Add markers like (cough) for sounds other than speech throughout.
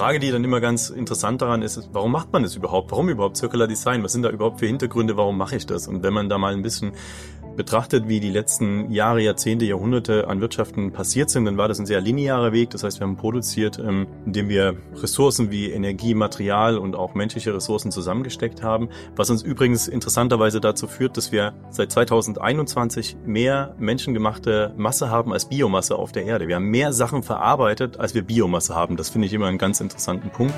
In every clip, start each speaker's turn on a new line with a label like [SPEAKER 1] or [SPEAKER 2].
[SPEAKER 1] Frage, die dann immer ganz interessant daran ist, ist, warum macht man das überhaupt? Warum überhaupt Circular Design? Was sind da überhaupt für Hintergründe? Warum mache ich das? Und wenn man da mal ein bisschen betrachtet, wie die letzten Jahre, Jahrzehnte, Jahrhunderte an Wirtschaften passiert sind, dann war das ein sehr linearer Weg. Das heißt, wir haben produziert, ähm, indem wir Ressourcen wie Energie, Material und auch menschliche Ressourcen zusammengesteckt haben, was uns übrigens interessanterweise dazu führt, dass wir seit 2021 mehr menschengemachte Masse haben als Biomasse auf der Erde. Wir haben mehr Sachen verarbeitet, als wir Biomasse haben. Das finde ich immer einen ganz interessanten Punkt.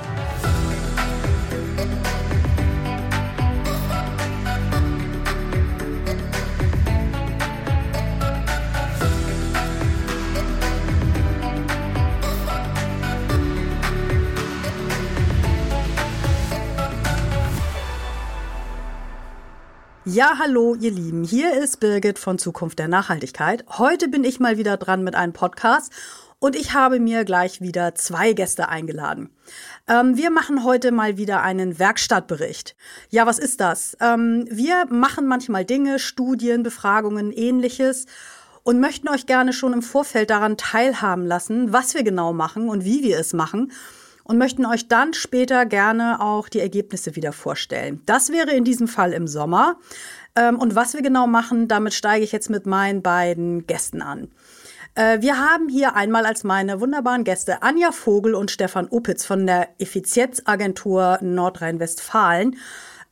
[SPEAKER 2] Ja, hallo, ihr Lieben. Hier ist Birgit von Zukunft der Nachhaltigkeit. Heute bin ich mal wieder dran mit einem Podcast und ich habe mir gleich wieder zwei Gäste eingeladen. Ähm, wir machen heute mal wieder einen Werkstattbericht. Ja, was ist das? Ähm, wir machen manchmal Dinge, Studien, Befragungen, ähnliches und möchten euch gerne schon im Vorfeld daran teilhaben lassen, was wir genau machen und wie wir es machen und möchten euch dann später gerne auch die Ergebnisse wieder vorstellen. Das wäre in diesem Fall im Sommer. Ähm, und was wir genau machen, damit steige ich jetzt mit meinen beiden Gästen an. Äh, wir haben hier einmal als meine wunderbaren Gäste Anja Vogel und Stefan Opitz von der Effizienzagentur Nordrhein-Westfalen.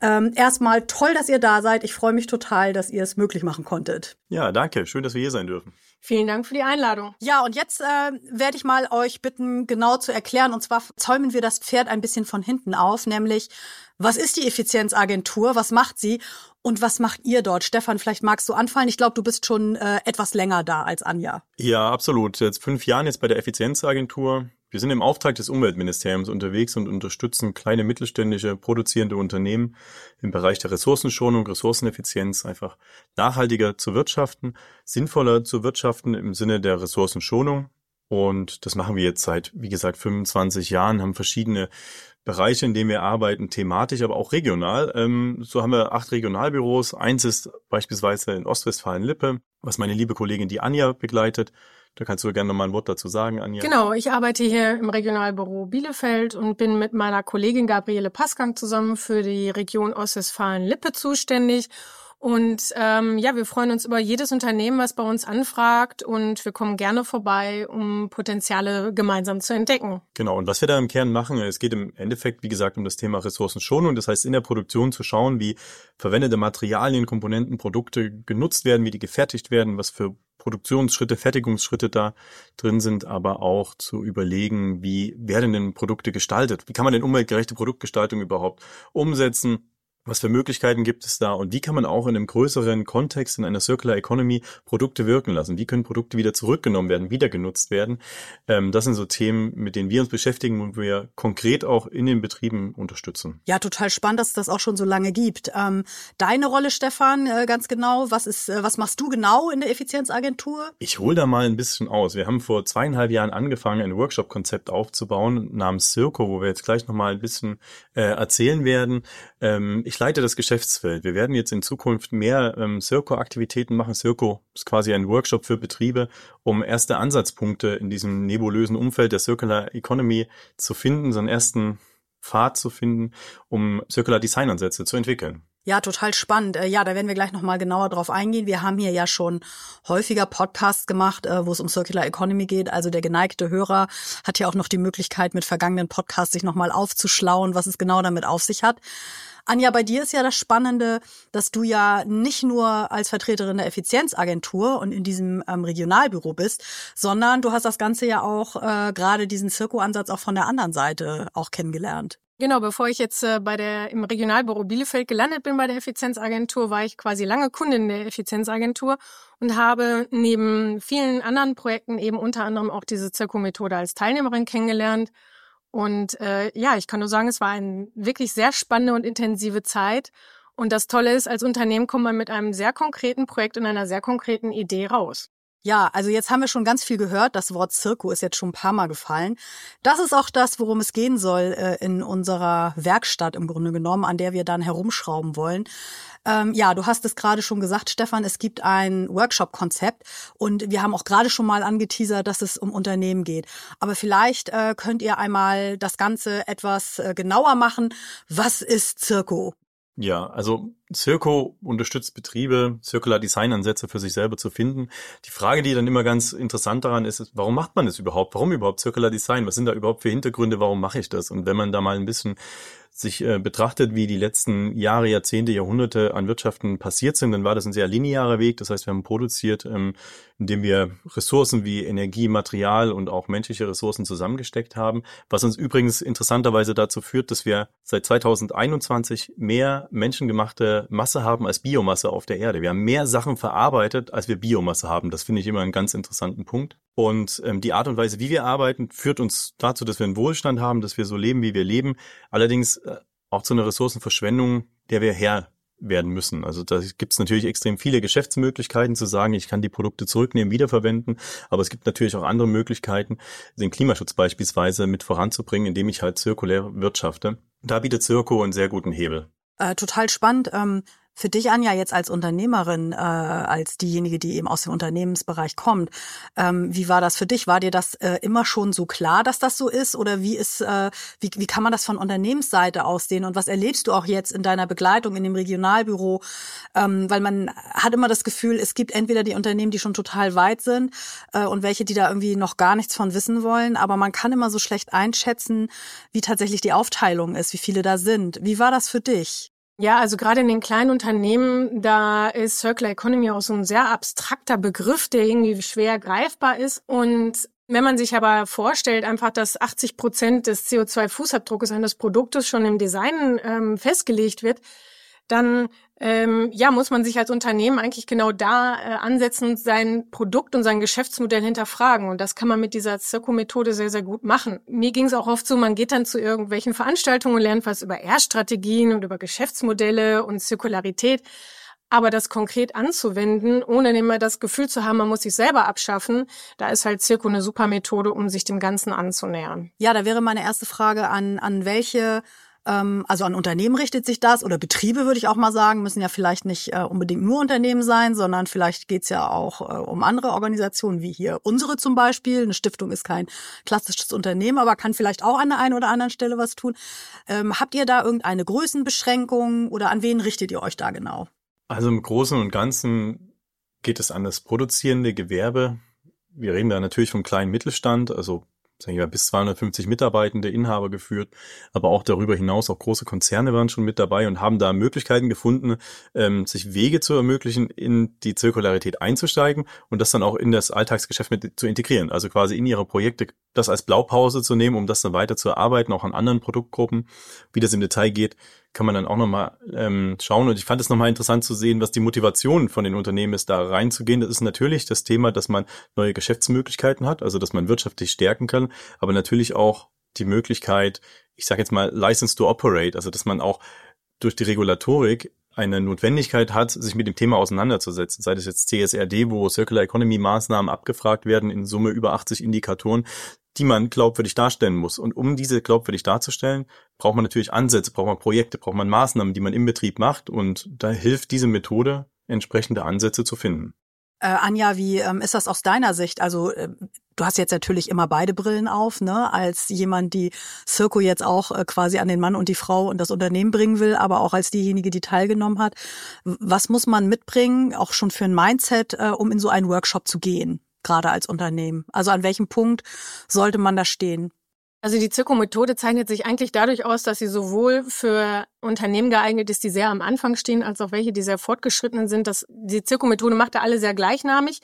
[SPEAKER 2] Ähm, erstmal toll, dass ihr da seid. Ich freue mich total, dass ihr es möglich machen konntet.
[SPEAKER 1] Ja, danke. Schön, dass wir hier sein dürfen.
[SPEAKER 3] Vielen Dank für die Einladung.
[SPEAKER 2] Ja, und jetzt äh, werde ich mal euch bitten, genau zu erklären. Und zwar zäumen wir das Pferd ein bisschen von hinten auf, nämlich was ist die Effizienzagentur, was macht sie und was macht ihr dort? Stefan, vielleicht magst du anfallen. Ich glaube, du bist schon äh, etwas länger da als Anja.
[SPEAKER 1] Ja, absolut. Jetzt fünf Jahren jetzt bei der Effizienzagentur. Wir sind im Auftrag des Umweltministeriums unterwegs und unterstützen kleine mittelständische produzierende Unternehmen im Bereich der Ressourcenschonung, Ressourceneffizienz, einfach nachhaltiger zu wirtschaften, sinnvoller zu wirtschaften im Sinne der Ressourcenschonung. Und das machen wir jetzt seit, wie gesagt, 25 Jahren, haben verschiedene Bereiche, in denen wir arbeiten, thematisch, aber auch regional. Ähm, so haben wir acht Regionalbüros. Eins ist beispielsweise in Ostwestfalen-Lippe, was meine liebe Kollegin die Anja begleitet. Da kannst du gerne noch mal ein Wort dazu sagen, Anja.
[SPEAKER 3] Genau, ich arbeite hier im Regionalbüro Bielefeld und bin mit meiner Kollegin Gabriele Passgang zusammen für die Region Ostwestfalen-Lippe zuständig. Und ähm, ja, wir freuen uns über jedes Unternehmen, was bei uns anfragt und wir kommen gerne vorbei, um Potenziale gemeinsam zu entdecken.
[SPEAKER 1] Genau, und was wir da im Kern machen, es geht im Endeffekt, wie gesagt, um das Thema Ressourcenschonung. Das heißt, in der Produktion zu schauen, wie verwendete Materialien, Komponenten, Produkte genutzt werden, wie die gefertigt werden, was für Produktionsschritte, Fertigungsschritte da drin sind, aber auch zu überlegen, wie werden denn Produkte gestaltet? Wie kann man denn umweltgerechte Produktgestaltung überhaupt umsetzen? Was für Möglichkeiten gibt es da und wie kann man auch in einem größeren Kontext in einer Circular Economy Produkte wirken lassen? Wie können Produkte wieder zurückgenommen werden, wieder genutzt werden? Ähm, das sind so Themen, mit denen wir uns beschäftigen und wir konkret auch in den Betrieben unterstützen.
[SPEAKER 2] Ja, total spannend, dass es das auch schon so lange gibt. Ähm, deine Rolle, Stefan, äh, ganz genau. Was ist, äh, was machst du genau in der Effizienzagentur?
[SPEAKER 1] Ich hole da mal ein bisschen aus. Wir haben vor zweieinhalb Jahren angefangen, ein Workshop-Konzept aufzubauen namens Circo, wo wir jetzt gleich noch mal ein bisschen äh, erzählen werden. Ähm, ich leite das Geschäftsfeld. Wir werden jetzt in Zukunft mehr ähm, Circo-Aktivitäten machen. Circo ist quasi ein Workshop für Betriebe, um erste Ansatzpunkte in diesem nebulösen Umfeld der Circular Economy zu finden, so einen ersten Pfad zu finden, um Circular Design Ansätze zu entwickeln.
[SPEAKER 2] Ja, total spannend. Äh, ja, da werden wir gleich noch mal genauer drauf eingehen. Wir haben hier ja schon häufiger Podcasts gemacht, äh, wo es um Circular Economy geht. Also der geneigte Hörer hat ja auch noch die Möglichkeit, mit vergangenen Podcasts sich noch mal aufzuschlauen, was es genau damit auf sich hat. Anja, bei dir ist ja das Spannende, dass du ja nicht nur als Vertreterin der Effizienzagentur und in diesem ähm, Regionalbüro bist, sondern du hast das Ganze ja auch äh, gerade diesen Zirko-Ansatz auch von der anderen Seite auch kennengelernt.
[SPEAKER 3] Genau, bevor ich jetzt äh, bei der im Regionalbüro Bielefeld gelandet bin bei der Effizienzagentur, war ich quasi lange Kundin der Effizienzagentur und habe neben vielen anderen Projekten eben unter anderem auch diese Zirko-Methode als Teilnehmerin kennengelernt und äh, ja, ich kann nur sagen, es war eine wirklich sehr spannende und intensive Zeit. Und das Tolle ist, als Unternehmen kommt man mit einem sehr konkreten Projekt und einer sehr konkreten Idee raus.
[SPEAKER 2] Ja, also jetzt haben wir schon ganz viel gehört. Das Wort Zirko ist jetzt schon ein paar Mal gefallen. Das ist auch das, worum es gehen soll äh, in unserer Werkstatt im Grunde genommen, an der wir dann herumschrauben wollen. Ähm, ja, du hast es gerade schon gesagt, Stefan, es gibt ein Workshop-Konzept und wir haben auch gerade schon mal angeteasert, dass es um Unternehmen geht. Aber vielleicht äh, könnt ihr einmal das Ganze etwas äh, genauer machen. Was ist Zirko?
[SPEAKER 1] Ja, also Circo unterstützt Betriebe, Circular Design Ansätze für sich selber zu finden. Die Frage, die dann immer ganz interessant daran ist, ist, warum macht man das überhaupt? Warum überhaupt Circular Design? Was sind da überhaupt für Hintergründe? Warum mache ich das? Und wenn man da mal ein bisschen sich äh, betrachtet, wie die letzten Jahre, Jahrzehnte, Jahrhunderte an Wirtschaften passiert sind, dann war das ein sehr linearer Weg. Das heißt, wir haben produziert, ähm, indem wir Ressourcen wie Energie, Material und auch menschliche Ressourcen zusammengesteckt haben. Was uns übrigens interessanterweise dazu führt, dass wir seit 2021 mehr menschengemachte Masse haben als Biomasse auf der Erde. Wir haben mehr Sachen verarbeitet, als wir Biomasse haben. Das finde ich immer einen ganz interessanten Punkt. Und ähm, die Art und Weise, wie wir arbeiten, führt uns dazu, dass wir einen Wohlstand haben, dass wir so leben, wie wir leben. Allerdings äh, auch zu einer Ressourcenverschwendung, der wir Herr werden müssen. Also da gibt es natürlich extrem viele Geschäftsmöglichkeiten zu sagen, ich kann die Produkte zurücknehmen, wiederverwenden, aber es gibt natürlich auch andere Möglichkeiten, den Klimaschutz beispielsweise mit voranzubringen, indem ich halt zirkulär wirtschafte. Da bietet Zirko einen sehr guten Hebel.
[SPEAKER 2] Äh, total spannend. Ähm, für dich, Anja, jetzt als Unternehmerin, äh, als diejenige, die eben aus dem Unternehmensbereich kommt, ähm, wie war das für dich? War dir das äh, immer schon so klar, dass das so ist? Oder wie ist, äh, wie, wie kann man das von Unternehmensseite aussehen? Und was erlebst du auch jetzt in deiner Begleitung in dem Regionalbüro? Ähm, weil man hat immer das Gefühl, es gibt entweder die Unternehmen, die schon total weit sind äh, und welche, die da irgendwie noch gar nichts von wissen wollen. Aber man kann immer so schlecht einschätzen, wie tatsächlich die Aufteilung ist, wie viele da sind. Wie war das für dich?
[SPEAKER 3] Ja, also gerade in den kleinen Unternehmen, da ist Circular Economy auch so ein sehr abstrakter Begriff, der irgendwie schwer greifbar ist. Und wenn man sich aber vorstellt, einfach, dass 80 Prozent des CO2-Fußabdruckes eines Produktes schon im Design ähm, festgelegt wird, dann ähm, ja, muss man sich als Unternehmen eigentlich genau da äh, ansetzen und sein Produkt und sein Geschäftsmodell hinterfragen. Und das kann man mit dieser Zirko-Methode sehr, sehr gut machen. Mir ging es auch oft so, man geht dann zu irgendwelchen Veranstaltungen und lernt was über R-Strategien und über Geschäftsmodelle und Zirkularität. Aber das konkret anzuwenden, ohne immer das Gefühl zu haben, man muss sich selber abschaffen, da ist halt Zirko eine super Methode, um sich dem Ganzen anzunähern.
[SPEAKER 2] Ja, da wäre meine erste Frage an, an welche ähm, also an Unternehmen richtet sich das oder Betriebe würde ich auch mal sagen, müssen ja vielleicht nicht äh, unbedingt nur Unternehmen sein, sondern vielleicht geht's ja auch äh, um andere Organisationen, wie hier unsere zum Beispiel. Eine Stiftung ist kein klassisches Unternehmen, aber kann vielleicht auch an der einen oder anderen Stelle was tun. Ähm, habt ihr da irgendeine Größenbeschränkung oder an wen richtet ihr euch da genau?
[SPEAKER 1] Also im Großen und Ganzen geht es an das produzierende Gewerbe. Wir reden da natürlich vom kleinen Mittelstand, also sagen wir, bis 250 Mitarbeitende, Inhaber geführt, aber auch darüber hinaus auch große Konzerne waren schon mit dabei und haben da Möglichkeiten gefunden, ähm, sich Wege zu ermöglichen, in die Zirkularität einzusteigen und das dann auch in das Alltagsgeschäft mit zu integrieren. Also quasi in ihre Projekte das als Blaupause zu nehmen, um das dann weiter zu erarbeiten, auch an anderen Produktgruppen. Wie das im Detail geht, kann man dann auch nochmal ähm, schauen. Und ich fand es nochmal interessant zu sehen, was die Motivation von den Unternehmen ist, da reinzugehen. Das ist natürlich das Thema, dass man neue Geschäftsmöglichkeiten hat, also dass man wirtschaftlich stärken kann, aber natürlich auch die Möglichkeit, ich sage jetzt mal, License to Operate, also dass man auch durch die Regulatorik eine Notwendigkeit hat, sich mit dem Thema auseinanderzusetzen. Sei das jetzt CSRD, wo Circular Economy Maßnahmen abgefragt werden, in Summe über 80 Indikatoren, die man glaubwürdig darstellen muss. Und um diese glaubwürdig darzustellen, braucht man natürlich Ansätze, braucht man Projekte, braucht man Maßnahmen, die man im Betrieb macht. Und da hilft diese Methode, entsprechende Ansätze zu finden.
[SPEAKER 2] Äh, Anja, wie ähm, ist das aus deiner Sicht? Also äh, du hast jetzt natürlich immer beide Brillen auf, ne? Als jemand, die Circo jetzt auch äh, quasi an den Mann und die Frau und das Unternehmen bringen will, aber auch als diejenige, die teilgenommen hat. Was muss man mitbringen, auch schon für ein Mindset, äh, um in so einen Workshop zu gehen? Gerade als Unternehmen? Also an welchem Punkt sollte man da stehen?
[SPEAKER 3] Also die Zirko-Methode zeichnet sich eigentlich dadurch aus, dass sie sowohl für Unternehmen geeignet ist, die sehr am Anfang stehen, als auch welche, die sehr fortgeschrittenen sind. Das, die Zirko-Methode macht da alle sehr gleichnamig.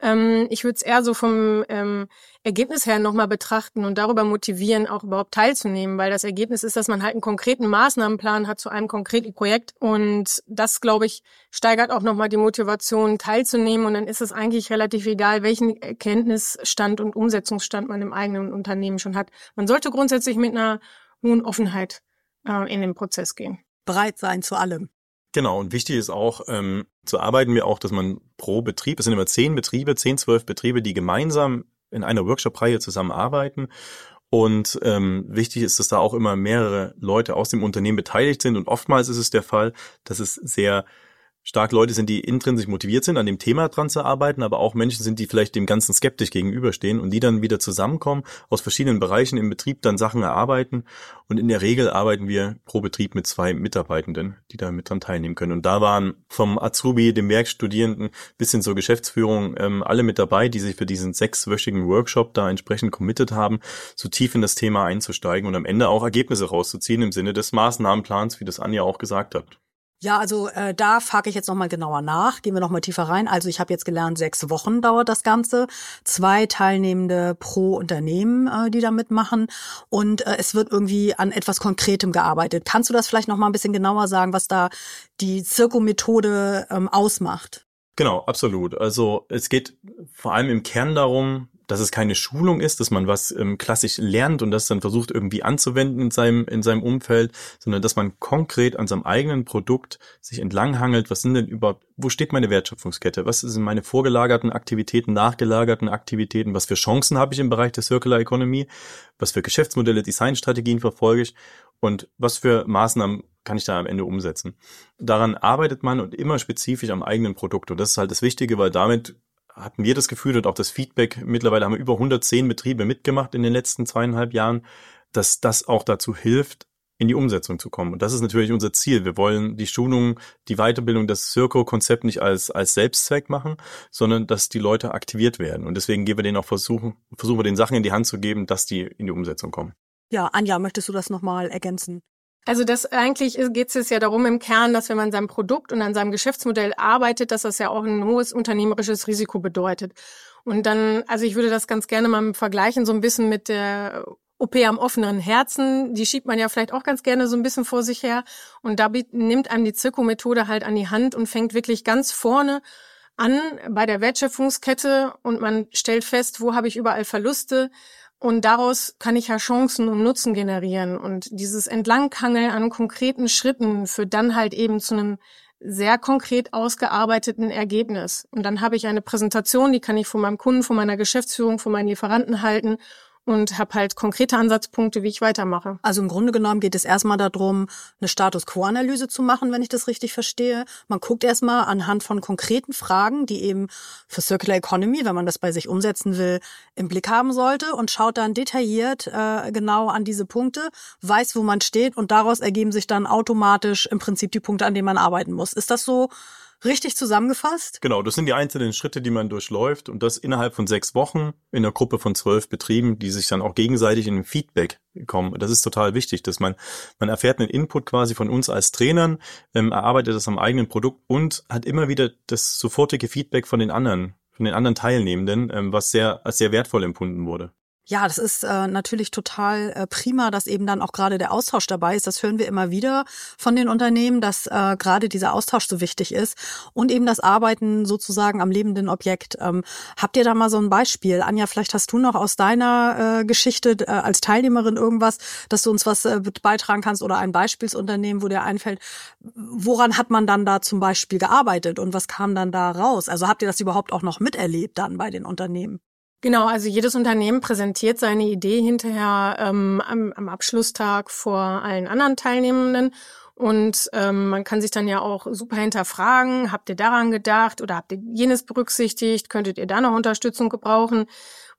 [SPEAKER 3] Ähm, ich würde es eher so vom ähm, Ergebnis her nochmal betrachten und darüber motivieren, auch überhaupt teilzunehmen, weil das Ergebnis ist, dass man halt einen konkreten Maßnahmenplan hat zu einem konkreten Projekt und das, glaube ich, steigert auch nochmal die Motivation, teilzunehmen und dann ist es eigentlich relativ egal, welchen Erkenntnisstand und Umsetzungsstand man im eigenen Unternehmen schon hat. Man sollte grundsätzlich mit einer hohen Offenheit äh, in den Prozess gehen.
[SPEAKER 2] Bereit sein zu allem.
[SPEAKER 1] Genau, und wichtig ist auch, ähm, zu arbeiten wir auch, dass man pro Betrieb. Es sind immer zehn Betriebe, zehn, zwölf Betriebe, die gemeinsam in einer Workshop-Reihe zusammenarbeiten. Und ähm, wichtig ist, dass da auch immer mehrere Leute aus dem Unternehmen beteiligt sind. Und oftmals ist es der Fall, dass es sehr stark Leute sind, die intrinsisch motiviert sind, an dem Thema dran zu arbeiten, aber auch Menschen sind, die vielleicht dem Ganzen skeptisch gegenüberstehen und die dann wieder zusammenkommen, aus verschiedenen Bereichen im Betrieb dann Sachen erarbeiten. Und in der Regel arbeiten wir pro Betrieb mit zwei Mitarbeitenden, die da mit dran teilnehmen können. Und da waren vom Azubi, dem Werkstudierenden bis hin zur Geschäftsführung ähm, alle mit dabei, die sich für diesen sechswöchigen Workshop da entsprechend committed haben, so tief in das Thema einzusteigen und am Ende auch Ergebnisse rauszuziehen im Sinne des Maßnahmenplans, wie das Anja auch gesagt hat.
[SPEAKER 2] Ja, also äh, da frage ich jetzt nochmal genauer nach. Gehen wir nochmal tiefer rein. Also ich habe jetzt gelernt, sechs Wochen dauert das Ganze. Zwei Teilnehmende pro Unternehmen, äh, die da mitmachen. Und äh, es wird irgendwie an etwas Konkretem gearbeitet. Kannst du das vielleicht nochmal ein bisschen genauer sagen, was da die Zirko-Methode ähm, ausmacht?
[SPEAKER 1] Genau, absolut. Also es geht vor allem im Kern darum, dass es keine Schulung ist, dass man was ähm, klassisch lernt und das dann versucht irgendwie anzuwenden in seinem, in seinem Umfeld, sondern dass man konkret an seinem eigenen Produkt sich entlanghangelt, was sind denn überhaupt, wo steht meine Wertschöpfungskette, was sind meine vorgelagerten Aktivitäten, nachgelagerten Aktivitäten, was für Chancen habe ich im Bereich der Circular Economy, was für Geschäftsmodelle, Designstrategien verfolge ich? Und was für Maßnahmen kann ich da am Ende umsetzen. Daran arbeitet man und immer spezifisch am eigenen Produkt. Und das ist halt das Wichtige, weil damit hatten wir das Gefühl und auch das Feedback, mittlerweile haben wir über 110 Betriebe mitgemacht in den letzten zweieinhalb Jahren, dass das auch dazu hilft, in die Umsetzung zu kommen. Und das ist natürlich unser Ziel. Wir wollen die Schulung, die Weiterbildung, das Circo-Konzept nicht als, als Selbstzweck machen, sondern dass die Leute aktiviert werden. Und deswegen geben wir denen auch versuchen, versuchen wir den Sachen in die Hand zu geben, dass die in die Umsetzung kommen.
[SPEAKER 2] Ja, Anja, möchtest du das nochmal ergänzen?
[SPEAKER 3] Also das eigentlich geht es ja darum im Kern, dass wenn man seinem Produkt und an seinem Geschäftsmodell arbeitet, dass das ja auch ein hohes unternehmerisches Risiko bedeutet. Und dann, also ich würde das ganz gerne mal vergleichen, so ein bisschen mit der OP am offenen Herzen, die schiebt man ja vielleicht auch ganz gerne so ein bisschen vor sich her. Und da nimmt einem die Zirko-Methode halt an die Hand und fängt wirklich ganz vorne an bei der Wertschöpfungskette und man stellt fest, wo habe ich überall Verluste und daraus kann ich ja Chancen und Nutzen generieren. Und dieses Entlanghangeln an konkreten Schritten führt dann halt eben zu einem sehr konkret ausgearbeiteten Ergebnis. Und dann habe ich eine Präsentation, die kann ich von meinem Kunden, von meiner Geschäftsführung, von meinen Lieferanten halten und habe halt konkrete Ansatzpunkte, wie ich weitermache.
[SPEAKER 2] Also im Grunde genommen geht es erstmal darum, eine Status Quo-Analyse zu machen, wenn ich das richtig verstehe. Man guckt erstmal anhand von konkreten Fragen, die eben für Circular Economy, wenn man das bei sich umsetzen will, im Blick haben sollte und schaut dann detailliert äh, genau an diese Punkte, weiß, wo man steht und daraus ergeben sich dann automatisch im Prinzip die Punkte, an denen man arbeiten muss. Ist das so Richtig zusammengefasst?
[SPEAKER 1] Genau, das sind die einzelnen Schritte, die man durchläuft und das innerhalb von sechs Wochen in einer Gruppe von zwölf Betrieben, die sich dann auch gegenseitig in Feedback kommen. Das ist total wichtig, dass man, man erfährt einen Input quasi von uns als Trainern, ähm, erarbeitet das am eigenen Produkt und hat immer wieder das sofortige Feedback von den anderen, von den anderen Teilnehmenden, ähm, was sehr, als sehr wertvoll empfunden wurde.
[SPEAKER 2] Ja, das ist äh, natürlich total äh, prima, dass eben dann auch gerade der Austausch dabei ist. Das hören wir immer wieder von den Unternehmen, dass äh, gerade dieser Austausch so wichtig ist und eben das Arbeiten sozusagen am lebenden Objekt. Ähm, habt ihr da mal so ein Beispiel? Anja, vielleicht hast du noch aus deiner äh, Geschichte äh, als Teilnehmerin irgendwas, dass du uns was äh, beitragen kannst oder ein Beispielsunternehmen, wo dir einfällt, woran hat man dann da zum Beispiel gearbeitet und was kam dann da raus? Also habt ihr das überhaupt auch noch miterlebt dann bei den Unternehmen?
[SPEAKER 3] Genau, also jedes Unternehmen präsentiert seine Idee hinterher ähm, am, am Abschlusstag vor allen anderen Teilnehmenden. Und ähm, man kann sich dann ja auch super hinterfragen, habt ihr daran gedacht oder habt ihr jenes berücksichtigt, könntet ihr da noch Unterstützung gebrauchen?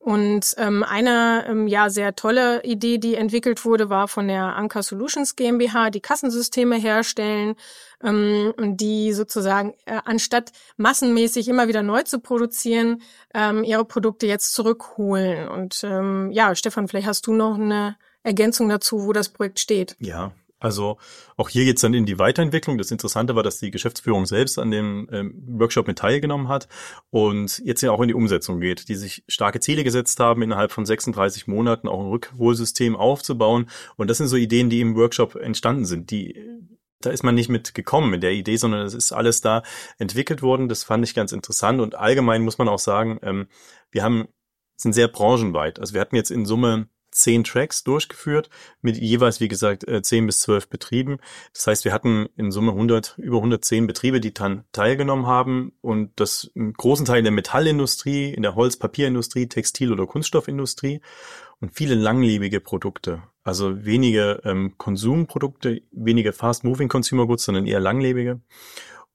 [SPEAKER 3] Und ähm, eine ähm, ja sehr tolle Idee, die entwickelt wurde, war von der Anker Solutions GmbH, die Kassensysteme herstellen, ähm, die sozusagen äh, anstatt massenmäßig immer wieder neu zu produzieren, ähm, ihre Produkte jetzt zurückholen. Und ähm, ja, Stefan, vielleicht hast du noch eine Ergänzung dazu, wo das Projekt steht.
[SPEAKER 1] Ja, also auch hier geht's dann in die Weiterentwicklung. Das Interessante war, dass die Geschäftsführung selbst an dem ähm, Workshop mit teilgenommen hat und jetzt ja auch in die Umsetzung geht, die sich starke Ziele gesetzt haben, innerhalb von 36 Monaten auch ein Rückholsystem aufzubauen. Und das sind so Ideen, die im Workshop entstanden sind. Die da ist man nicht mit gekommen mit der Idee, sondern es ist alles da entwickelt worden. Das fand ich ganz interessant. Und allgemein muss man auch sagen, ähm, wir haben sind sehr branchenweit. Also wir hatten jetzt in Summe zehn Tracks durchgeführt, mit jeweils, wie gesagt, äh, zehn bis zwölf Betrieben. Das heißt, wir hatten in Summe 100, über 110 Betriebe, die dann teilgenommen haben und das im großen Teil in der Metallindustrie, in der Holz-, Papierindustrie, Textil- oder Kunststoffindustrie und viele langlebige Produkte. Also wenige ähm, Konsumprodukte, weniger fast-moving Consumer Goods, sondern eher langlebige.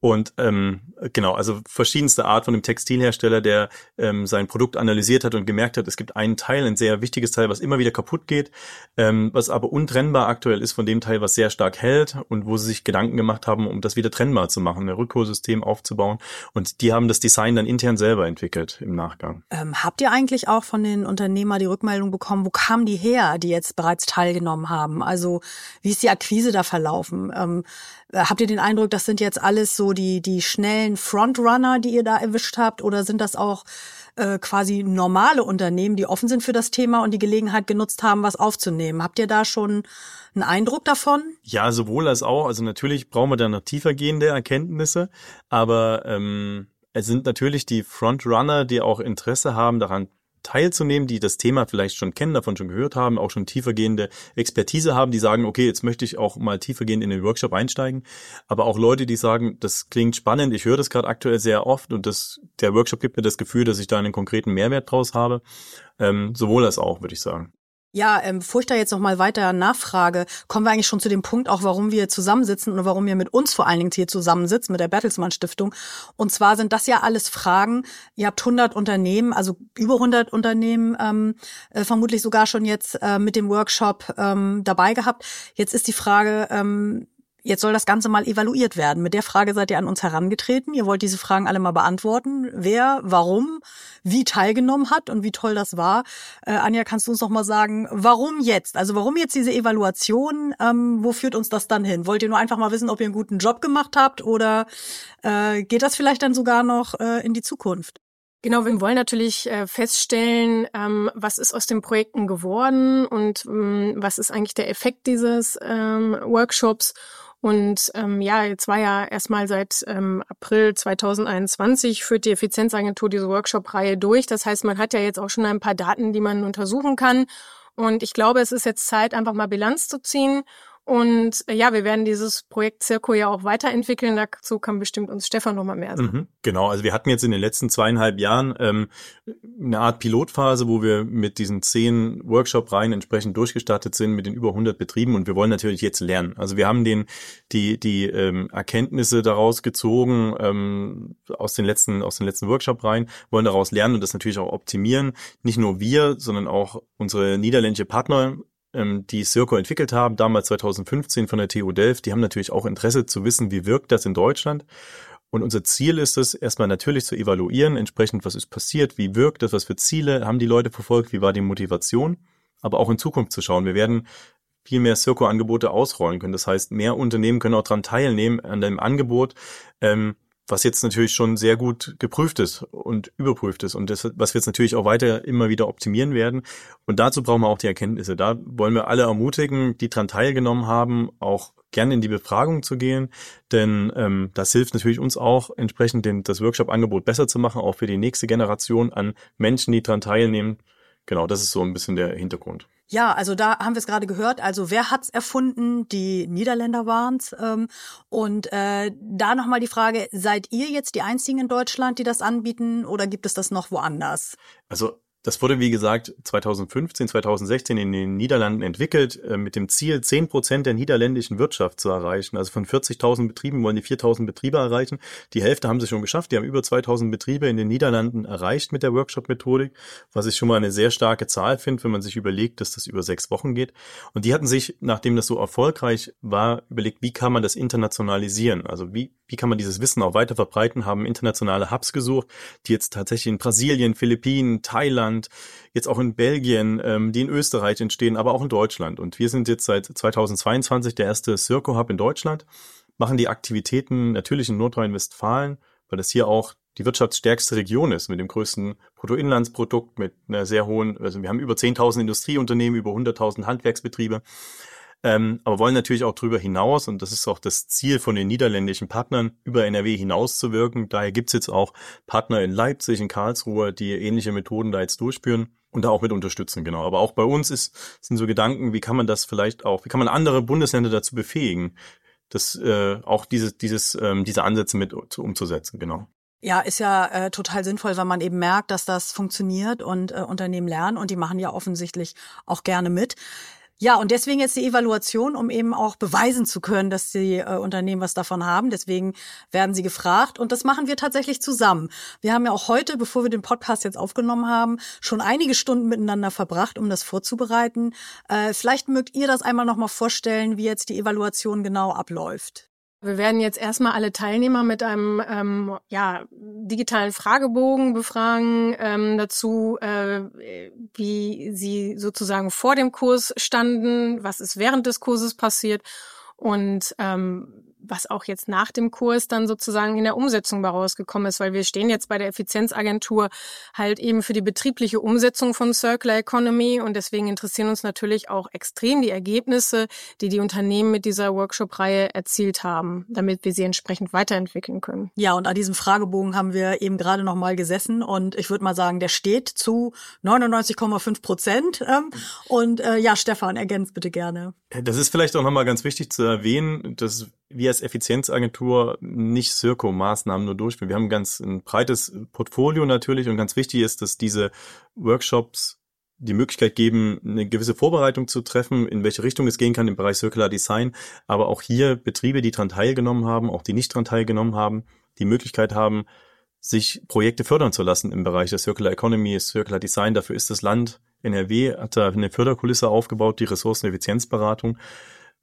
[SPEAKER 1] Und ähm, genau, also verschiedenste Art von einem Textilhersteller, der ähm, sein Produkt analysiert hat und gemerkt hat, es gibt einen Teil, ein sehr wichtiges Teil, was immer wieder kaputt geht, ähm, was aber untrennbar aktuell ist von dem Teil, was sehr stark hält und wo sie sich Gedanken gemacht haben, um das wieder trennbar zu machen, ein Rückholsystem aufzubauen. Und die haben das Design dann intern selber entwickelt im Nachgang.
[SPEAKER 2] Ähm, habt ihr eigentlich auch von den Unternehmer die Rückmeldung bekommen, wo kamen die her, die jetzt bereits teilgenommen haben? Also wie ist die Akquise da verlaufen? Ähm, äh, habt ihr den Eindruck, das sind jetzt alles so die, die schnellen Frontrunner, die ihr da erwischt habt? Oder sind das auch äh, quasi normale Unternehmen, die offen sind für das Thema und die Gelegenheit genutzt haben, was aufzunehmen? Habt ihr da schon einen Eindruck davon?
[SPEAKER 1] Ja, sowohl als auch. Also natürlich brauchen wir da noch tiefergehende Erkenntnisse, aber ähm, es sind natürlich die Frontrunner, die auch Interesse haben, daran teilzunehmen, die das Thema vielleicht schon kennen, davon schon gehört haben, auch schon tiefergehende Expertise haben, die sagen, okay, jetzt möchte ich auch mal tiefergehend in den Workshop einsteigen. Aber auch Leute, die sagen, das klingt spannend, ich höre das gerade aktuell sehr oft und das, der Workshop gibt mir das Gefühl, dass ich da einen konkreten Mehrwert draus habe. Ähm, sowohl als auch, würde ich sagen.
[SPEAKER 2] Ja, ähm, bevor ich da jetzt noch mal weiter nachfrage, kommen wir eigentlich schon zu dem Punkt, auch warum wir zusammensitzen und warum ihr mit uns vor allen Dingen hier zusammensitzt, mit der Bertelsmann Stiftung. Und zwar sind das ja alles Fragen. Ihr habt 100 Unternehmen, also über 100 Unternehmen, ähm, äh, vermutlich sogar schon jetzt äh, mit dem Workshop ähm, dabei gehabt. Jetzt ist die Frage, ähm, Jetzt soll das Ganze mal evaluiert werden. Mit der Frage seid ihr an uns herangetreten. Ihr wollt diese Fragen alle mal beantworten. Wer, warum, wie teilgenommen hat und wie toll das war. Äh, Anja, kannst du uns noch mal sagen, warum jetzt? Also warum jetzt diese Evaluation? Ähm, wo führt uns das dann hin? Wollt ihr nur einfach mal wissen, ob ihr einen guten Job gemacht habt oder äh, geht das vielleicht dann sogar noch äh, in die Zukunft?
[SPEAKER 3] Genau, wir wollen natürlich äh, feststellen, ähm, was ist aus den Projekten geworden und ähm, was ist eigentlich der Effekt dieses ähm, Workshops und ähm, ja, jetzt war ja erstmal seit ähm, April 2021 führt die Effizienzagentur diese Workshop-Reihe durch. Das heißt, man hat ja jetzt auch schon ein paar Daten, die man untersuchen kann. Und ich glaube, es ist jetzt Zeit, einfach mal Bilanz zu ziehen und äh, ja, wir werden dieses Projekt Circo ja auch weiterentwickeln. Dazu kann bestimmt uns Stefan noch mal mehr sagen. Mhm,
[SPEAKER 1] genau, also wir hatten jetzt in den letzten zweieinhalb Jahren ähm, eine Art Pilotphase, wo wir mit diesen zehn Workshop-Reihen entsprechend durchgestartet sind mit den über 100 Betrieben und wir wollen natürlich jetzt lernen. Also wir haben den die die ähm, Erkenntnisse daraus gezogen ähm, aus den letzten aus den letzten Workshop-Reihen, wollen daraus lernen und das natürlich auch optimieren. Nicht nur wir, sondern auch unsere niederländische Partner ähm, die Circo entwickelt haben, damals 2015 von der TU Delft, die haben natürlich auch Interesse zu wissen, wie wirkt das in Deutschland. Und unser Ziel ist es, erstmal natürlich zu evaluieren, entsprechend, was ist passiert, wie wirkt das, was für Ziele haben die Leute verfolgt, wie war die Motivation, aber auch in Zukunft zu schauen. Wir werden viel mehr Circo-Angebote ausrollen können. Das heißt, mehr Unternehmen können auch daran teilnehmen, an dem Angebot. Ähm, was jetzt natürlich schon sehr gut geprüft ist und überprüft ist und das, was wir jetzt natürlich auch weiter immer wieder optimieren werden. Und dazu brauchen wir auch die Erkenntnisse. Da wollen wir alle ermutigen, die dran teilgenommen haben, auch gerne in die Befragung zu gehen, denn ähm, das hilft natürlich uns auch, entsprechend den, das Workshop-Angebot besser zu machen, auch für die nächste Generation an Menschen, die dran teilnehmen. Genau, das ist so ein bisschen der Hintergrund.
[SPEAKER 2] Ja, also da haben wir es gerade gehört. Also wer hat's erfunden? Die Niederländer waren's. Ähm, und äh, da nochmal die Frage, seid ihr jetzt die Einzigen in Deutschland, die das anbieten oder gibt es das noch woanders?
[SPEAKER 1] Also das wurde, wie gesagt, 2015, 2016 in den Niederlanden entwickelt, äh, mit dem Ziel, 10 Prozent der niederländischen Wirtschaft zu erreichen. Also von 40.000 Betrieben wollen die 4.000 Betriebe erreichen. Die Hälfte haben sie schon geschafft. Die haben über 2.000 Betriebe in den Niederlanden erreicht mit der Workshop-Methodik, was ich schon mal eine sehr starke Zahl finde, wenn man sich überlegt, dass das über sechs Wochen geht. Und die hatten sich, nachdem das so erfolgreich war, überlegt, wie kann man das internationalisieren? Also wie, wie kann man dieses Wissen auch weiter verbreiten, haben internationale Hubs gesucht, die jetzt tatsächlich in Brasilien, Philippinen, Thailand, jetzt auch in Belgien, ähm, die in Österreich entstehen, aber auch in Deutschland. Und wir sind jetzt seit 2022 der erste Circo Hub in Deutschland, machen die Aktivitäten natürlich in Nordrhein-Westfalen, weil das hier auch die wirtschaftsstärkste Region ist, mit dem größten Bruttoinlandsprodukt, mit einer sehr hohen, also wir haben über 10.000 Industrieunternehmen, über 100.000 Handwerksbetriebe ähm, aber wollen natürlich auch darüber hinaus, und das ist auch das Ziel von den niederländischen Partnern, über NRW hinaus zu wirken. Daher gibt's jetzt auch Partner in Leipzig, in Karlsruhe, die ähnliche Methoden da jetzt durchführen. und da auch mit unterstützen, genau. Aber auch bei uns ist, sind so Gedanken, wie kann man das vielleicht auch, wie kann man andere Bundesländer dazu befähigen, das äh, auch diese, dieses, ähm, diese Ansätze mit umzusetzen, genau.
[SPEAKER 2] Ja, ist ja äh, total sinnvoll, wenn man eben merkt, dass das funktioniert und äh, Unternehmen lernen und die machen ja offensichtlich auch gerne mit. Ja, und deswegen jetzt die Evaluation, um eben auch beweisen zu können, dass die äh, Unternehmen was davon haben. Deswegen werden sie gefragt und das machen wir tatsächlich zusammen. Wir haben ja auch heute, bevor wir den Podcast jetzt aufgenommen haben, schon einige Stunden miteinander verbracht, um das vorzubereiten. Äh, vielleicht mögt ihr das einmal nochmal vorstellen, wie jetzt die Evaluation genau abläuft.
[SPEAKER 3] Wir werden jetzt erstmal alle Teilnehmer mit einem ähm, ja, digitalen Fragebogen befragen ähm, dazu, äh, wie sie sozusagen vor dem Kurs standen, was ist während des Kurses passiert und ähm, was auch jetzt nach dem Kurs dann sozusagen in der Umsetzung rausgekommen ist, weil wir stehen jetzt bei der Effizienzagentur halt eben für die betriebliche Umsetzung von Circular Economy und deswegen interessieren uns natürlich auch extrem die Ergebnisse, die die Unternehmen mit dieser Workshop-Reihe erzielt haben, damit wir sie entsprechend weiterentwickeln können.
[SPEAKER 2] Ja, und an diesem Fragebogen haben wir eben gerade noch mal gesessen und ich würde mal sagen, der steht zu 99,5 Prozent. Ähm, und äh, ja, Stefan, ergänzt bitte gerne.
[SPEAKER 1] Das ist vielleicht auch nochmal ganz wichtig zu erwähnen, dass wir als Effizienzagentur nicht Circo-Maßnahmen nur durchführen. Wir haben ganz ein breites Portfolio natürlich und ganz wichtig ist, dass diese Workshops die Möglichkeit geben, eine gewisse Vorbereitung zu treffen, in welche Richtung es gehen kann im Bereich Circular Design, aber auch hier Betriebe, die daran teilgenommen haben, auch die nicht daran teilgenommen haben, die Möglichkeit haben, sich Projekte fördern zu lassen im Bereich der Circular Economy, Circular Design. Dafür ist das Land NRW, hat da eine Förderkulisse aufgebaut, die Ressourceneffizienzberatung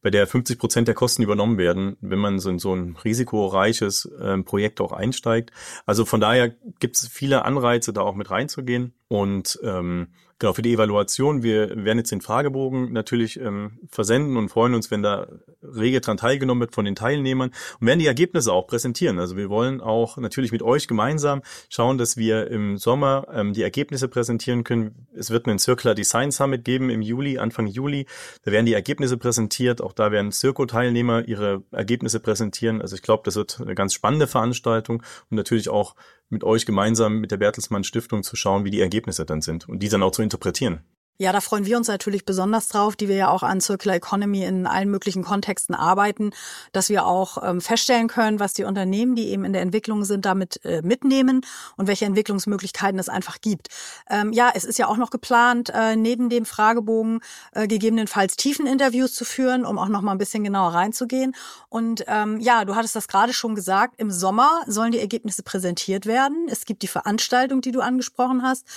[SPEAKER 1] bei der 50 Prozent der Kosten übernommen werden, wenn man so in so ein risikoreiches äh, Projekt auch einsteigt. Also von daher gibt es viele Anreize, da auch mit reinzugehen. Und ähm, Genau, für die Evaluation. Wir werden jetzt den Fragebogen natürlich ähm, versenden und freuen uns, wenn da rege dran teilgenommen wird von den Teilnehmern und werden die Ergebnisse auch präsentieren. Also wir wollen auch natürlich mit euch gemeinsam schauen, dass wir im Sommer ähm, die Ergebnisse präsentieren können. Es wird einen Circular Design Summit geben im Juli, Anfang Juli. Da werden die Ergebnisse präsentiert. Auch da werden Circo-Teilnehmer ihre Ergebnisse präsentieren. Also ich glaube, das wird eine ganz spannende Veranstaltung und natürlich auch mit euch gemeinsam mit der Bertelsmann Stiftung zu schauen, wie die Ergebnisse dann sind und die dann auch zu interpretieren.
[SPEAKER 2] Ja, da freuen wir uns natürlich besonders drauf, die wir ja auch an Circular Economy in allen möglichen Kontexten arbeiten, dass wir auch ähm, feststellen können, was die Unternehmen, die eben in der Entwicklung sind, damit äh, mitnehmen und welche Entwicklungsmöglichkeiten es einfach gibt. Ähm, ja, es ist ja auch noch geplant, äh, neben dem Fragebogen äh, gegebenenfalls Tiefeninterviews zu führen, um auch noch mal ein bisschen genauer reinzugehen. Und ähm, ja, du hattest das gerade schon gesagt, im Sommer sollen die Ergebnisse präsentiert werden. Es gibt die Veranstaltung, die du angesprochen hast.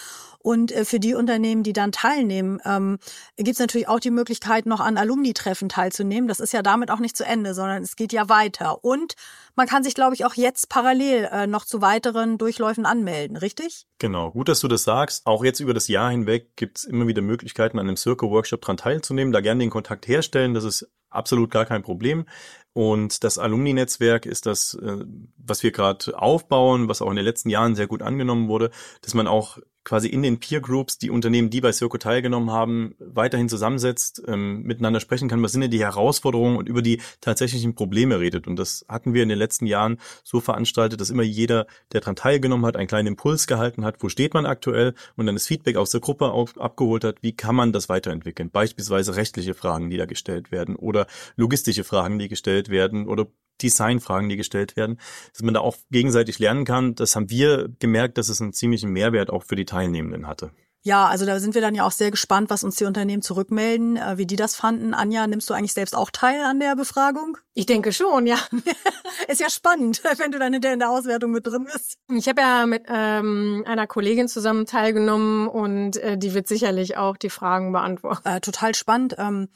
[SPEAKER 2] Und äh, für die Unternehmen, die dann teilnehmen, ähm, gibt es natürlich auch die Möglichkeit, noch an Alumni-Treffen teilzunehmen. Das ist ja damit auch nicht zu Ende, sondern es geht ja weiter. Und man kann sich, glaube ich, auch jetzt parallel äh, noch zu weiteren Durchläufen anmelden, richtig?
[SPEAKER 1] Genau, gut, dass du das sagst. Auch jetzt über das Jahr hinweg gibt es immer wieder Möglichkeiten, an einem Circle-Workshop dran teilzunehmen, da gerne den Kontakt herstellen. Das ist absolut gar kein Problem. Und das Alumni-Netzwerk ist das, äh, was wir gerade aufbauen, was auch in den letzten Jahren sehr gut angenommen wurde, dass man auch quasi in den Peer Groups die Unternehmen, die bei Circo teilgenommen haben, weiterhin zusammensetzt, ähm, miteinander sprechen kann, was sind denn die Herausforderungen und über die tatsächlichen Probleme redet. Und das hatten wir in den letzten Jahren so veranstaltet, dass immer jeder, der daran teilgenommen hat, einen kleinen Impuls gehalten hat, wo steht man aktuell und dann das Feedback aus der Gruppe auf, abgeholt hat, wie kann man das weiterentwickeln. Beispielsweise rechtliche Fragen, die da gestellt werden oder logistische Fragen, die gestellt werden oder Designfragen, die gestellt werden, dass man da auch gegenseitig lernen kann. Das haben wir gemerkt, dass es einen ziemlichen Mehrwert auch für die Teilnehmenden hatte.
[SPEAKER 2] Ja, also da sind wir dann ja auch sehr gespannt, was uns die Unternehmen zurückmelden, äh, wie die das fanden. Anja, nimmst du eigentlich selbst auch teil an der Befragung?
[SPEAKER 3] Ich denke schon, ja. (laughs)
[SPEAKER 2] Ist ja spannend, (laughs) wenn du dann in der, in der Auswertung mit drin bist.
[SPEAKER 3] Ich habe ja mit ähm, einer Kollegin zusammen teilgenommen und äh, die wird sicherlich auch die Fragen beantworten.
[SPEAKER 2] Äh, total spannend. Ähm,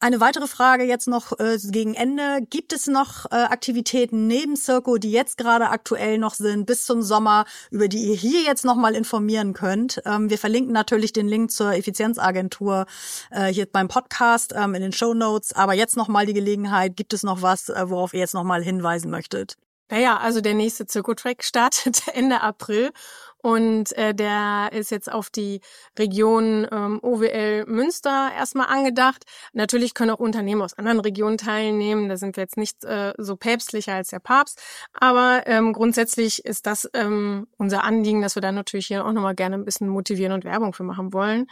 [SPEAKER 2] eine weitere Frage jetzt noch äh, gegen Ende. Gibt es noch äh, Aktivitäten neben Circo, die jetzt gerade aktuell noch sind, bis zum Sommer, über die ihr hier jetzt nochmal informieren könnt? Ähm, wir verlinken natürlich den Link zur Effizienzagentur äh, hier beim Podcast ähm, in den Show Notes. Aber jetzt nochmal die Gelegenheit. Gibt es noch was, äh, worauf ihr jetzt nochmal hinweisen möchtet?
[SPEAKER 3] Naja, also der nächste Circo-Track startet (laughs) Ende April Und äh, der ist jetzt auf die Region ähm, OWL Münster erstmal angedacht. Natürlich können auch Unternehmen aus anderen Regionen teilnehmen. Da sind wir jetzt nicht äh, so päpstlicher als der Papst. Aber ähm, grundsätzlich ist das ähm, unser Anliegen, dass wir da natürlich hier auch nochmal gerne ein bisschen motivieren und Werbung für machen wollen.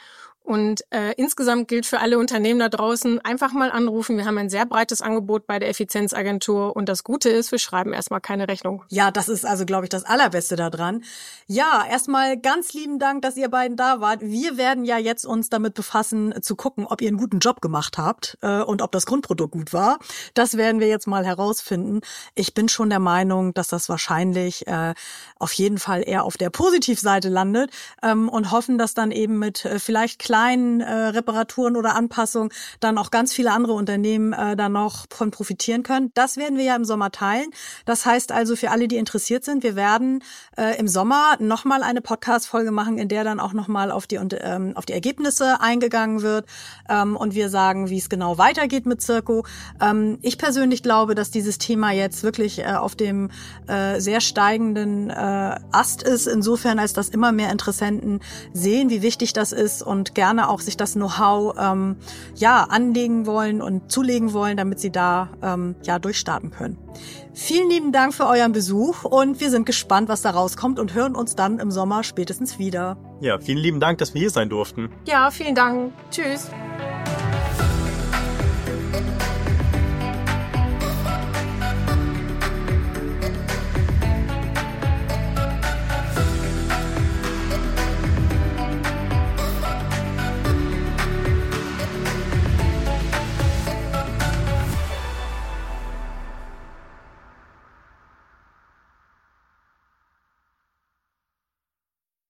[SPEAKER 3] Und äh, insgesamt gilt für alle Unternehmen da draußen, einfach mal anrufen. Wir haben ein sehr breites Angebot bei der Effizienzagentur und das Gute ist, wir schreiben erstmal keine Rechnung.
[SPEAKER 2] Ja, das ist also, glaube ich, das Allerbeste daran. Ja, erstmal ganz lieben Dank, dass ihr beiden da wart. Wir werden ja jetzt uns damit befassen, zu gucken, ob ihr einen guten Job gemacht habt äh, und ob das Grundprodukt gut war. Das werden wir jetzt mal herausfinden. Ich bin schon der Meinung, dass das wahrscheinlich äh, auf jeden Fall eher auf der Positivseite landet ähm, und hoffen, dass dann eben mit äh, vielleicht klar kleinen äh, Reparaturen oder Anpassungen dann auch ganz viele andere Unternehmen äh, dann noch von profitieren können. Das werden wir ja im Sommer teilen. Das heißt also für alle, die interessiert sind, wir werden äh, im Sommer nochmal eine Podcast-Folge machen, in der dann auch nochmal auf die, ähm, auf die Ergebnisse eingegangen wird ähm, und wir sagen, wie es genau weitergeht mit Circo. Ähm, ich persönlich glaube, dass dieses Thema jetzt wirklich äh, auf dem äh, sehr steigenden äh, Ast ist, insofern als dass immer mehr Interessenten sehen, wie wichtig das ist und gerne gerne auch sich das Know-how ähm, ja anlegen wollen und zulegen wollen, damit sie da ähm, ja durchstarten können. Vielen lieben Dank für euren Besuch und wir sind gespannt, was da rauskommt und hören uns dann im Sommer spätestens wieder.
[SPEAKER 1] Ja, vielen lieben Dank, dass wir hier sein durften.
[SPEAKER 3] Ja, vielen Dank. Tschüss.